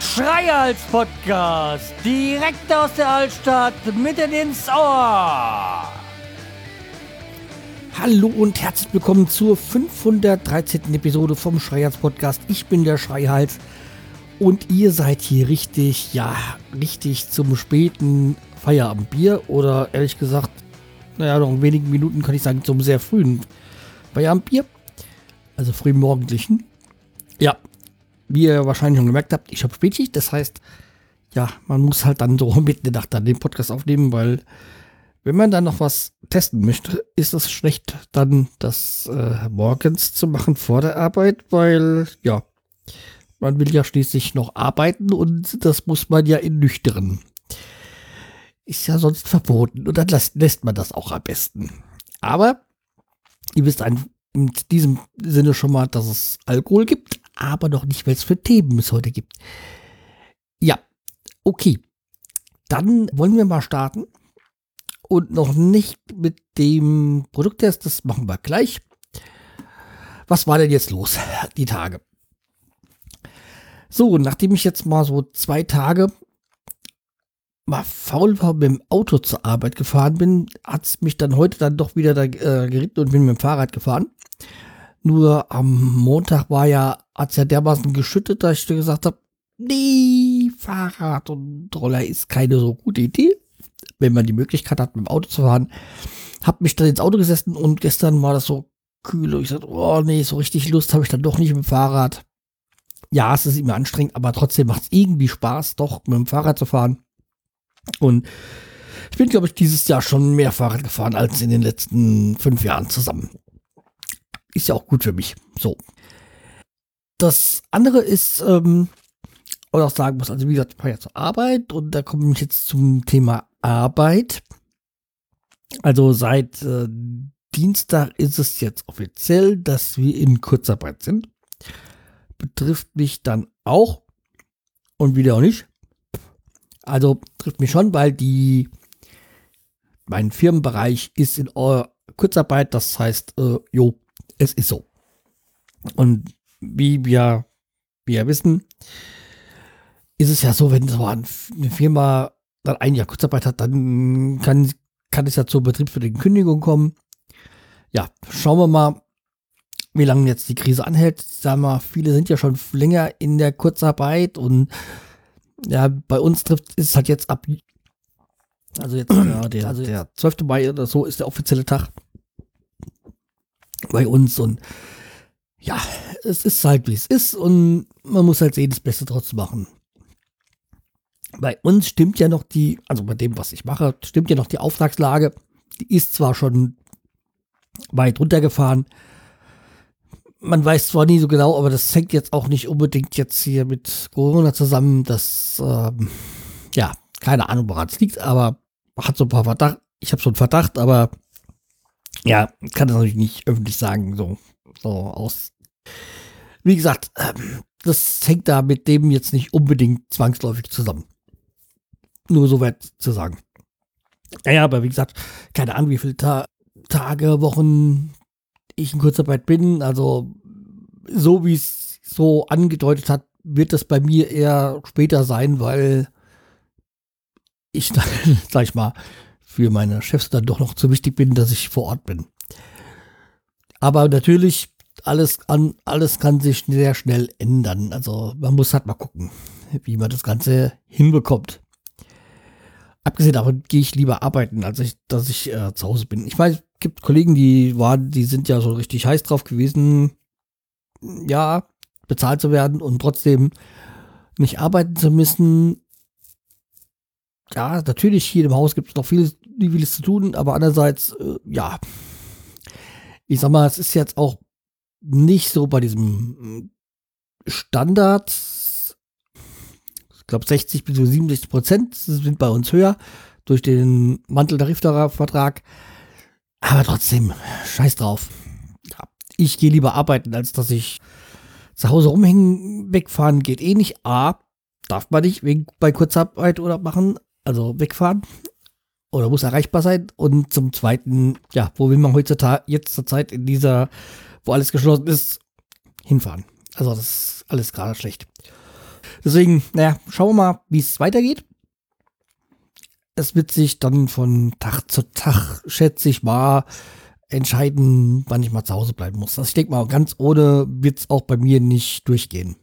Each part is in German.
Schreihals Podcast, direkt aus der Altstadt, mitten ins Ohr. Hallo und herzlich willkommen zur 513. Episode vom Schreihals Podcast. Ich bin der Schreihals und ihr seid hier richtig, ja, richtig zum späten Feierabendbier oder ehrlich gesagt, naja, noch in wenigen Minuten kann ich sagen, zum sehr frühen Feierabendbier. Also frühmorgendlichen. Ja, wie ihr wahrscheinlich schon gemerkt habt, ich habe Spätschicht. Das heißt, ja, man muss halt dann so mitten in der Nacht dann den Podcast aufnehmen, weil wenn man dann noch was testen möchte, ist es schlecht, dann das äh, morgens zu machen vor der Arbeit, weil ja, man will ja schließlich noch arbeiten und das muss man ja in nüchtern. Ist ja sonst verboten und dann lässt, lässt man das auch am besten. Aber ihr wisst ein, in diesem Sinne schon mal, dass es Alkohol gibt, aber noch nicht, es für Themen es heute gibt. Ja, okay. Dann wollen wir mal starten. Und noch nicht mit dem Produkttest, das machen wir gleich. Was war denn jetzt los, die Tage? So, nachdem ich jetzt mal so zwei Tage mal faul war, mit dem Auto zur Arbeit gefahren bin, hat es mich dann heute dann doch wieder da, äh, geritten und bin mit dem Fahrrad gefahren. Nur am Montag war ja, hat es ja dermaßen geschüttet, dass ich gesagt habe, nee, Fahrrad und Roller ist keine so gute Idee, wenn man die Möglichkeit hat, mit dem Auto zu fahren. Hab mich dann ins Auto gesessen und gestern war das so kühl und ich sagte, oh nee, so richtig Lust habe ich dann doch nicht mit dem Fahrrad. Ja, es ist immer anstrengend, aber trotzdem macht es irgendwie Spaß, doch mit dem Fahrrad zu fahren. Und ich bin, glaube ich, dieses Jahr schon mehr Fahrrad gefahren als in den letzten fünf Jahren zusammen. Ist ja auch gut für mich. So. Das andere ist, ähm, oder auch sagen muss, also wie gesagt, ich fahre ja zur Arbeit und da komme ich jetzt zum Thema Arbeit. Also seit äh, Dienstag ist es jetzt offiziell, dass wir in Kurzarbeit sind. Betrifft mich dann auch und wieder auch nicht. Also trifft mich schon, weil die mein Firmenbereich ist in Kurzarbeit, das heißt, äh, jo, es ist so. Und wie wir, wie wir wissen, ist es ja so, wenn so eine Firma dann ein Jahr Kurzarbeit hat, dann kann, kann es ja zur betriebsbedingten Kündigung kommen. Ja, schauen wir mal, wie lange jetzt die Krise anhält. Sagen wir, viele sind ja schon länger in der Kurzarbeit und ja, bei uns trifft ist es halt jetzt ab. Also jetzt ja, der, also der 12. Mai oder so ist der offizielle Tag bei uns und ja, es ist halt wie es ist und man muss halt sehen, das Beste draus machen. Bei uns stimmt ja noch die, also bei dem, was ich mache, stimmt ja noch die Auftragslage. Die ist zwar schon weit runtergefahren. Man weiß zwar nie so genau, aber das hängt jetzt auch nicht unbedingt jetzt hier mit Corona zusammen. Das, ähm, ja, keine Ahnung, woran es liegt, aber hat so ein paar Verdacht. Ich habe so einen Verdacht, aber ja, kann das natürlich nicht öffentlich sagen, so, so aus. Wie gesagt, ähm, das hängt da mit dem jetzt nicht unbedingt zwangsläufig zusammen. Nur so weit zu sagen. Naja, aber wie gesagt, keine Ahnung, wie viele Ta Tage, Wochen ich in Kurzarbeit bin. Also, so wie es so angedeutet hat, wird das bei mir eher später sein, weil ich sag ich mal, für meine Chefs dann doch noch zu wichtig bin, dass ich vor Ort bin. Aber natürlich, alles, an, alles kann sich sehr schnell ändern. Also man muss halt mal gucken, wie man das Ganze hinbekommt. Abgesehen davon gehe ich lieber arbeiten, als ich, dass ich äh, zu Hause bin. Ich weiß, es gibt Kollegen, die waren, die sind ja so richtig heiß drauf gewesen, ja, bezahlt zu werden und trotzdem nicht arbeiten zu müssen. Ja, natürlich, hier im Haus gibt es noch vieles, vieles zu tun, aber andererseits, äh, ja, ich sag mal, es ist jetzt auch nicht so bei diesem Standard ich glaube 60 bis 67 Prozent sind bei uns höher durch den Manteltarifvertrag. Aber trotzdem, scheiß drauf. Ich gehe lieber arbeiten, als dass ich zu Hause rumhängen, wegfahren geht eh nicht. A, darf man nicht wegen, bei Kurzarbeit oder machen, also wegfahren. oder muss erreichbar sein. Und zum Zweiten, ja, wo will man heutzutage jetzt zur Zeit in dieser, wo alles geschlossen ist, hinfahren? Also das ist alles gerade schlecht. Deswegen, naja, schauen wir mal, wie es weitergeht. Es wird sich dann von Tag zu Tag, schätze ich mal, entscheiden, wann ich mal zu Hause bleiben muss. Also ich denke mal, ganz ohne wird es auch bei mir nicht durchgehen.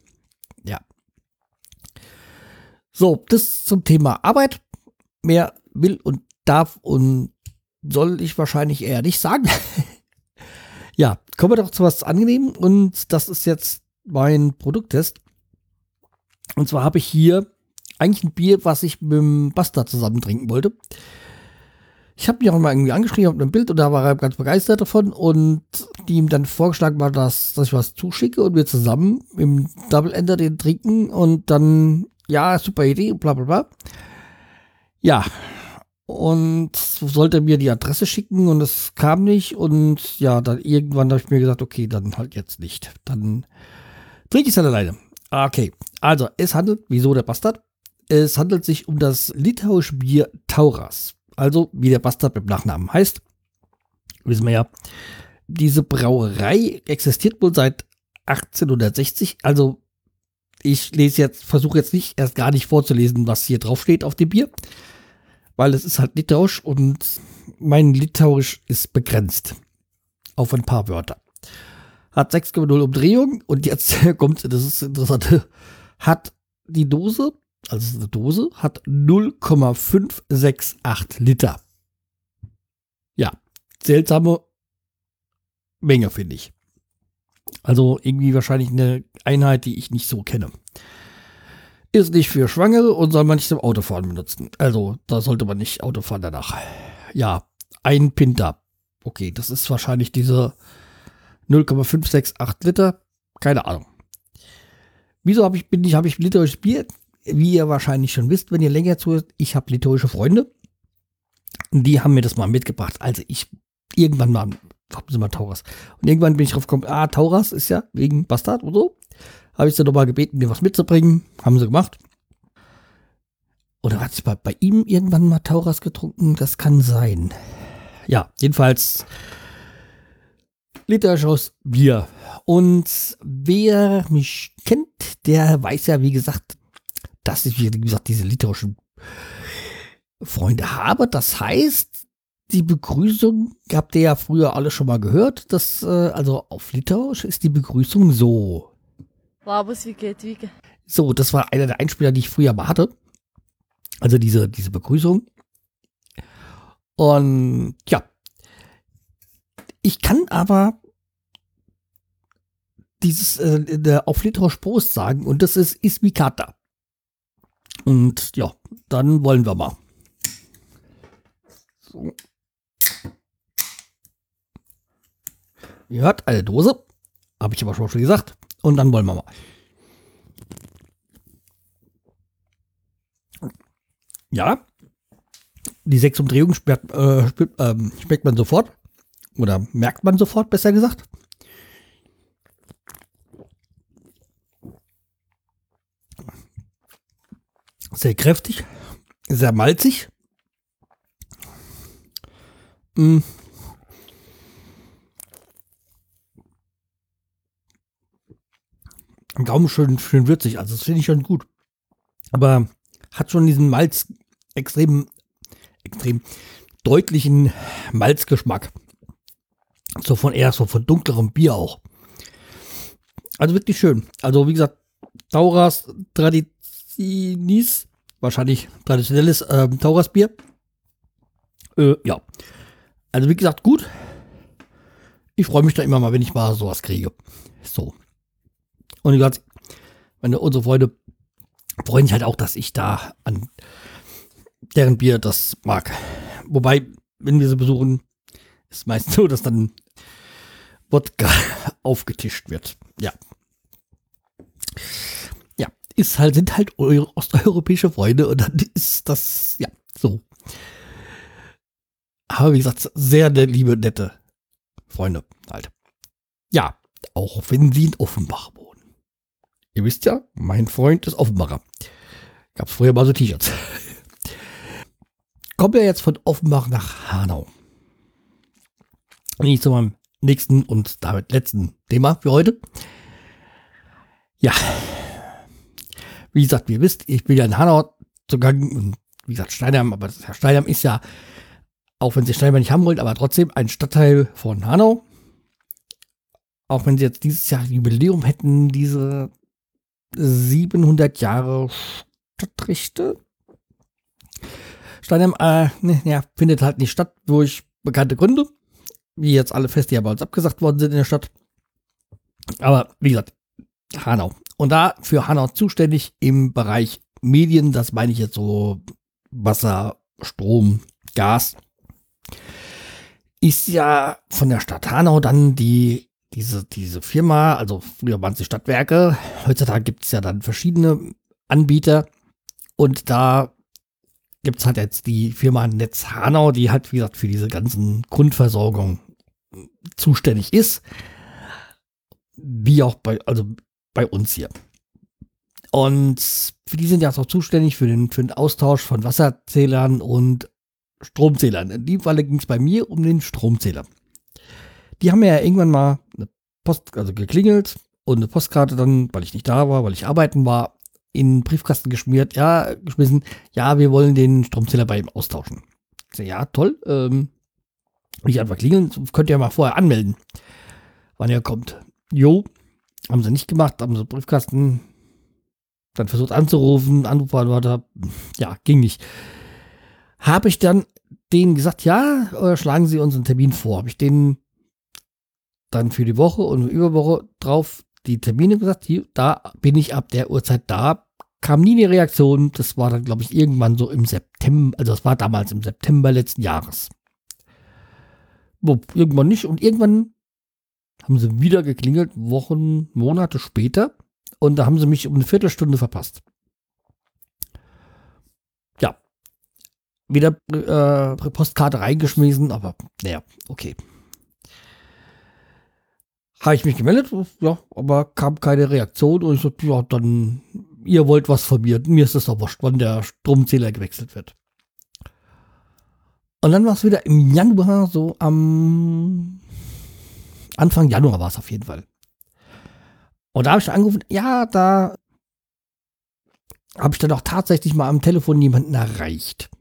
Ja. So, das zum Thema Arbeit. Mehr will und darf und soll ich wahrscheinlich eher nicht sagen. ja, kommen wir doch zu was Angenehmem und das ist jetzt mein Produkttest. Und zwar habe ich hier eigentlich ein Bier, was ich mit dem Bastard zusammen trinken wollte. Ich habe mich auch mal irgendwie angeschrieben, habe ein Bild und da war er ganz begeistert davon und die ihm dann vorgeschlagen war, dass, dass ich was zuschicke und wir zusammen im Double Ender den trinken und dann, ja, super Idee, bla bla bla. Ja, und sollte mir die Adresse schicken und es kam nicht und ja, dann irgendwann habe ich mir gesagt, okay, dann halt jetzt nicht. Dann trinke ich es dann alleine. Okay, also es handelt, wieso der Bastard? Es handelt sich um das litauische Bier Tauras. Also wie der Bastard mit Nachnamen heißt. Wissen wir ja. Diese Brauerei existiert wohl seit 1860. Also ich lese jetzt, versuche jetzt nicht erst gar nicht vorzulesen, was hier drauf steht auf dem Bier weil es ist halt litauisch und mein Litauisch ist begrenzt auf ein paar Wörter. Hat 6,0 Umdrehungen und jetzt kommt, das ist interessant, hat die Dose, also eine Dose, hat 0,568 Liter. Ja, seltsame Menge, finde ich. Also irgendwie wahrscheinlich eine Einheit, die ich nicht so kenne ist nicht für Schwangere und soll man nicht zum Autofahren benutzen. Also, da sollte man nicht Autofahren danach. Ja, ein Pinter. Okay, das ist wahrscheinlich diese 0,568 Liter. Keine Ahnung. Wieso habe ich, bin ich, habe ich litauisches Bier? Wie ihr wahrscheinlich schon wisst, wenn ihr länger zuhört, ich habe litauische Freunde. Die haben mir das mal mitgebracht. Also ich irgendwann mal, haben sie mal Tauras. Und irgendwann bin ich drauf gekommen, ah, Tauras ist ja wegen Bastard oder so. Habe ich sie nochmal gebeten, mir was mitzubringen. Haben sie gemacht. Oder hat sie bei, bei ihm irgendwann mal Tauras getrunken? Das kann sein. Ja, jedenfalls Literschaus Bier. Und wer mich kennt, der weiß ja, wie gesagt, dass ich, wie gesagt, diese literischen Freunde habe. Das heißt, die Begrüßung habt ihr ja früher alle schon mal gehört. Das, äh, also auf Litauisch ist die Begrüßung so. Labus, wie geht, wie geht. So, das war einer der Einspieler, die ich früher mal hatte. Also diese, diese Begrüßung. Und ja. Ich kann aber dieses äh, auf Litauisch sagen und das ist Ismikata. Und ja, dann wollen wir mal. So. Ihr hört eine Dose. Habe ich aber schon gesagt. Und dann wollen wir mal. Ja, die sechs Umdrehungen sperrt, äh, spürt, ähm, schmeckt man sofort. Oder merkt man sofort, besser gesagt. Sehr kräftig, sehr malzig. Mm. am Gaumen schön, schön würzig. Also das finde ich schon gut. Aber hat schon diesen Malz extrem, extrem deutlichen Malzgeschmack. So von eher so von dunklerem Bier auch. Also wirklich schön. Also wie gesagt, Tauras Traditionis, wahrscheinlich traditionelles äh, Tauras Bier. Äh, ja. Also wie gesagt, gut. Ich freue mich da immer mal, wenn ich mal sowas kriege. So. Und ich meine, unsere Freunde freuen sich halt auch, dass ich da an deren Bier das mag. Wobei, wenn wir sie besuchen, ist meistens so, dass dann Wodka aufgetischt wird. Ja. Ja, ist halt, sind halt osteuropäische Freunde und dann ist das, ja, so. Aber wie gesagt, sehr liebe, nette Freunde halt. Ja, auch wenn sie in Offenbach wohnen. Ihr wisst ja, mein Freund ist Offenbacher. Gab's früher mal so T-Shirts. komme ja jetzt von Offenbach nach Hanau. Und zu meinem nächsten und damit letzten Thema für heute. Ja, wie gesagt, wie ihr wisst, ich bin ja in Hanau zugange wie gesagt, Steinheim, aber Herr Steinheim ist ja, auch wenn sie Steinheim nicht haben wollen, aber trotzdem ein Stadtteil von Hanau. Auch wenn sie jetzt dieses Jahr Jubiläum hätten, diese 700 Jahre Stadtrechte. Steinheim, äh, ne, ja, findet halt nicht statt durch bekannte Gründe, wie jetzt alle Feste ja bei uns abgesagt worden sind in der Stadt. Aber wie gesagt, Hanau. Und da für Hanau zuständig im Bereich Medien, das meine ich jetzt so Wasser, Strom, Gas, ist ja von der Stadt Hanau dann die, diese, diese Firma, also früher waren es die Stadtwerke, heutzutage gibt es ja dann verschiedene Anbieter und da gibt es halt jetzt die Firma Netz Hanau, die halt, wie gesagt, für diese ganzen Grundversorgung zuständig ist. Wie auch bei, also bei uns hier. Und die sind ja auch zuständig für den, für den Austausch von Wasserzählern und Stromzählern. In dem Falle ging es bei mir um den Stromzähler. Die haben mir ja irgendwann mal eine Post, also geklingelt und eine Postkarte dann, weil ich nicht da war, weil ich arbeiten war, in den Briefkasten geschmiert, ja, geschmissen, ja, wir wollen den Stromzähler bei ihm austauschen. Ich so, ja, toll, ähm, ich einfach klingeln, könnt ihr mal vorher anmelden, wann er kommt. Jo, haben sie nicht gemacht, haben sie Briefkasten dann versucht anzurufen, Anrufbeantworter, ja, ging nicht. Habe ich dann denen gesagt, ja, oder schlagen Sie uns einen Termin vor. Habe ich denen dann für die Woche und Überwoche drauf die Termine gesagt, hier, da bin ich ab der Uhrzeit da. Kam nie eine Reaktion. Das war dann, glaube ich, irgendwann so im September, also das war damals im September letzten Jahres. Irgendwann nicht. Und irgendwann haben sie wieder geklingelt, Wochen, Monate später. Und da haben sie mich um eine Viertelstunde verpasst. Ja. Wieder äh, Postkarte reingeschmissen, aber naja, okay. Habe ich mich gemeldet, ja, aber kam keine Reaktion und ich so, ja, dann, ihr wollt was von mir, mir ist es doch wurscht, wann der Stromzähler gewechselt wird. Und dann war es wieder im Januar, so am Anfang Januar war es auf jeden Fall. Und da habe ich dann angerufen, ja, da habe ich dann auch tatsächlich mal am Telefon jemanden erreicht.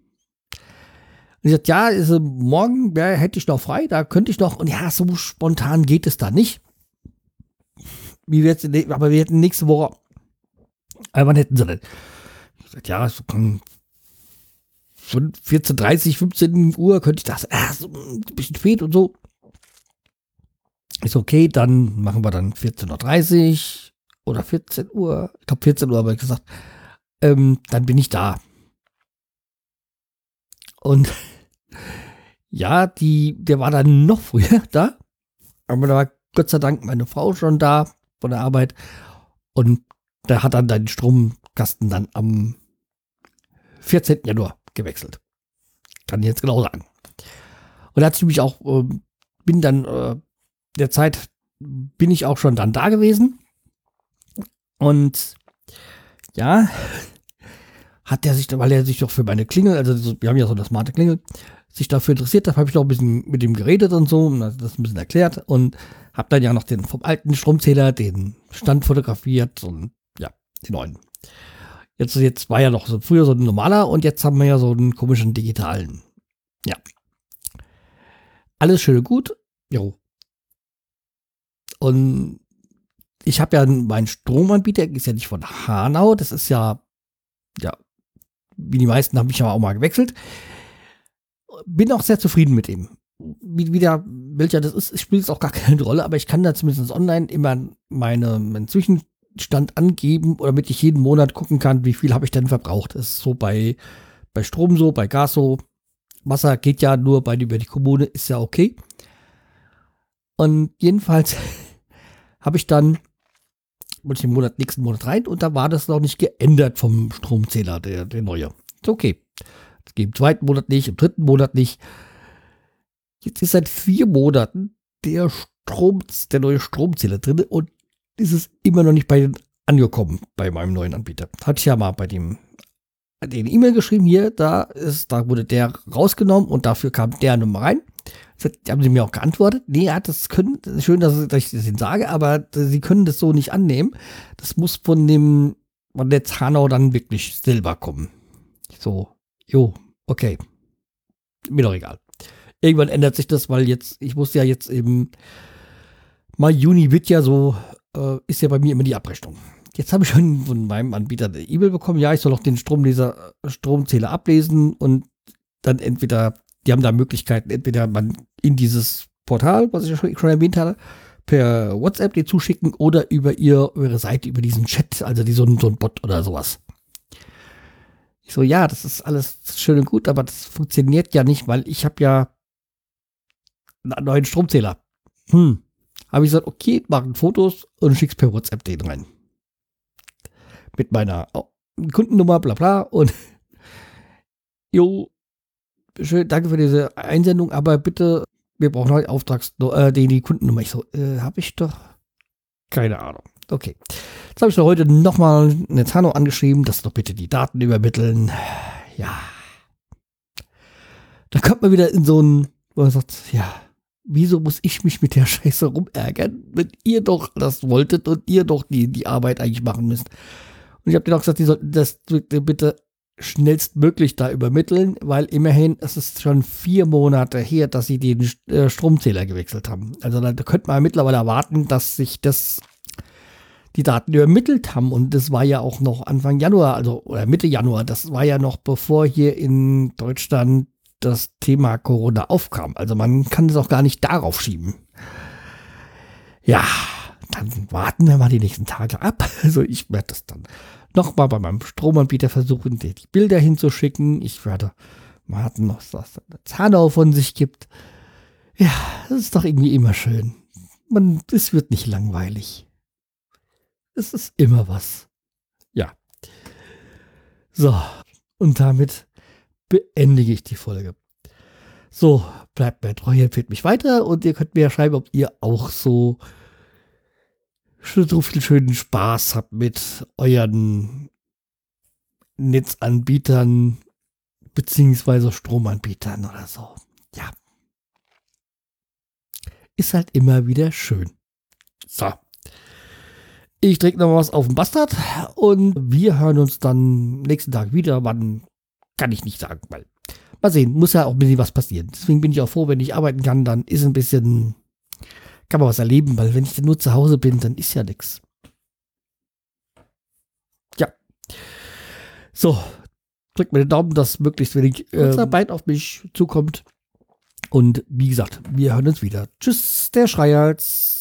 Und ich sagte, ja, ist, morgen ja, hätte ich noch frei, da könnte ich noch, und ja, so spontan geht es da nicht. Wie jetzt, aber wir hätten nächste Woche, aber wann hätten sie denn? Ich sagte, ja, so 14.30, 15 Uhr könnte ich das, ah, so ein bisschen spät und so. Ist okay, dann machen wir dann 14.30 Uhr oder 14 Uhr. Ich glaube 14 Uhr habe ich gesagt. Ähm, dann bin ich da. Und ja, die, der war dann noch früher da. Aber da war Gott sei Dank meine Frau schon da von der Arbeit. Und der hat dann deinen Stromkasten dann am 14. Januar gewechselt. Kann ich jetzt genau sagen. Und da hat mich auch, äh, bin dann äh, der Zeit bin ich auch schon dann da gewesen. Und ja, hat er sich, weil er sich doch für meine Klingel, also wir haben ja so eine smarte Klingel, sich dafür interessiert hat, habe ich noch ein bisschen mit ihm geredet und so und das ein bisschen erklärt und habe dann ja noch den vom alten Stromzähler, den Stand fotografiert und ja, den neuen. Jetzt, jetzt war ja noch so früher so ein normaler und jetzt haben wir ja so einen komischen digitalen. Ja. Alles schön und gut. Jo. Und ich habe ja meinen Stromanbieter, ist ja nicht von Hanau, das ist ja, ja, wie die meisten habe ich ja auch mal gewechselt. Bin auch sehr zufrieden mit ihm. Wie, wie der, welcher das ist, spielt es auch gar keine Rolle, aber ich kann da zumindest online immer meine, meinen Zwischenstand angeben, damit ich jeden Monat gucken kann, wie viel habe ich denn verbraucht. Das ist so bei, bei Strom so, bei Gas so. Wasser geht ja nur bei über die Kommune, ist ja okay. Und jedenfalls habe ich dann wollte ich den Monat, nächsten Monat rein und da war das noch nicht geändert vom Stromzähler, der, der neue. Ist okay. Im zweiten Monat nicht, im dritten Monat nicht. Jetzt ist seit vier Monaten der Strom, der neue Stromzähler drin und ist es immer noch nicht bei angekommen bei meinem neuen Anbieter. Ich ja mal bei dem den E-Mail geschrieben, hier, da ist, da wurde der rausgenommen und dafür kam der Nummer rein. Das haben sie mir auch geantwortet. Nee, ja, das können, schön, dass ich das Ihnen sage, aber sie können das so nicht annehmen. Das muss von dem, von der Zahnau dann wirklich selber kommen. So, jo, okay. Mir doch egal. Irgendwann ändert sich das, weil jetzt, ich muss ja jetzt eben, Mai, Juni wird ja so, äh, ist ja bei mir immer die Abrechnung. Jetzt habe ich schon von meinem Anbieter eine E-Mail bekommen, ja, ich soll noch den Stromleser, Stromzähler ablesen und dann entweder, die haben da Möglichkeiten, entweder man in dieses Portal, was ich schon, schon erwähnt hatte, per WhatsApp dir zuschicken oder über ihr, eure Seite, über diesen Chat, also die, so, so ein Bot oder sowas. Ich so, ja, das ist alles schön und gut, aber das funktioniert ja nicht, weil ich habe ja einen neuen Stromzähler. Hm. Habe ich gesagt, okay, machen Fotos und schick's per WhatsApp den rein mit meiner Kundennummer, bla bla. Und jo, schön, danke für diese Einsendung, aber bitte, wir brauchen halt Auftrags, äh, die, die Kundennummer. Ich so, äh, habe ich doch keine Ahnung. Okay. Jetzt habe ich doch heute nochmal eine Zano angeschrieben, dass doch bitte die Daten übermitteln. Ja. Da kommt man wieder in so ein, wo man sagt, ja, wieso muss ich mich mit der Scheiße rumärgern, wenn ihr doch das wolltet und ihr doch die, die Arbeit eigentlich machen müsst. Und ich habe denen auch gesagt, die sollten das bitte schnellstmöglich da übermitteln, weil immerhin es ist schon vier Monate her, dass sie den äh, Stromzähler gewechselt haben. Also da könnte man mittlerweile erwarten, dass sich das die Daten übermittelt haben und das war ja auch noch Anfang Januar, also oder Mitte Januar, das war ja noch bevor hier in Deutschland das Thema Corona aufkam. Also man kann es auch gar nicht darauf schieben. Ja, dann warten wir mal die nächsten Tage ab. Also ich werde das dann nochmal bei meinem Stromanbieter versuchen, dir die Bilder hinzuschicken. Ich werde warten, was das Zahnau von sich gibt. Ja, das ist doch irgendwie immer schön. Man, es wird nicht langweilig. Es ist immer was. Ja. So, und damit beendige ich die Folge. So, bleibt mir treu, empfiehlt mich weiter und ihr könnt mir ja schreiben, ob ihr auch so so viel schönen Spaß habt mit euren Netzanbietern beziehungsweise Stromanbietern oder so. Ja. Ist halt immer wieder schön. So. Ich trinke noch was auf den Bastard und wir hören uns dann nächsten Tag wieder. Wann kann ich nicht sagen, weil mal sehen, muss ja auch ein bisschen was passieren. Deswegen bin ich auch froh, wenn ich arbeiten kann, dann ist ein bisschen kann man was erleben, weil wenn ich dann nur zu Hause bin, dann ist ja nichts. Ja. So, drückt mir den Daumen, dass möglichst wenig Kurzarbeit ähm, auf mich zukommt. Und wie gesagt, wir hören uns wieder. Tschüss, der Schreierz.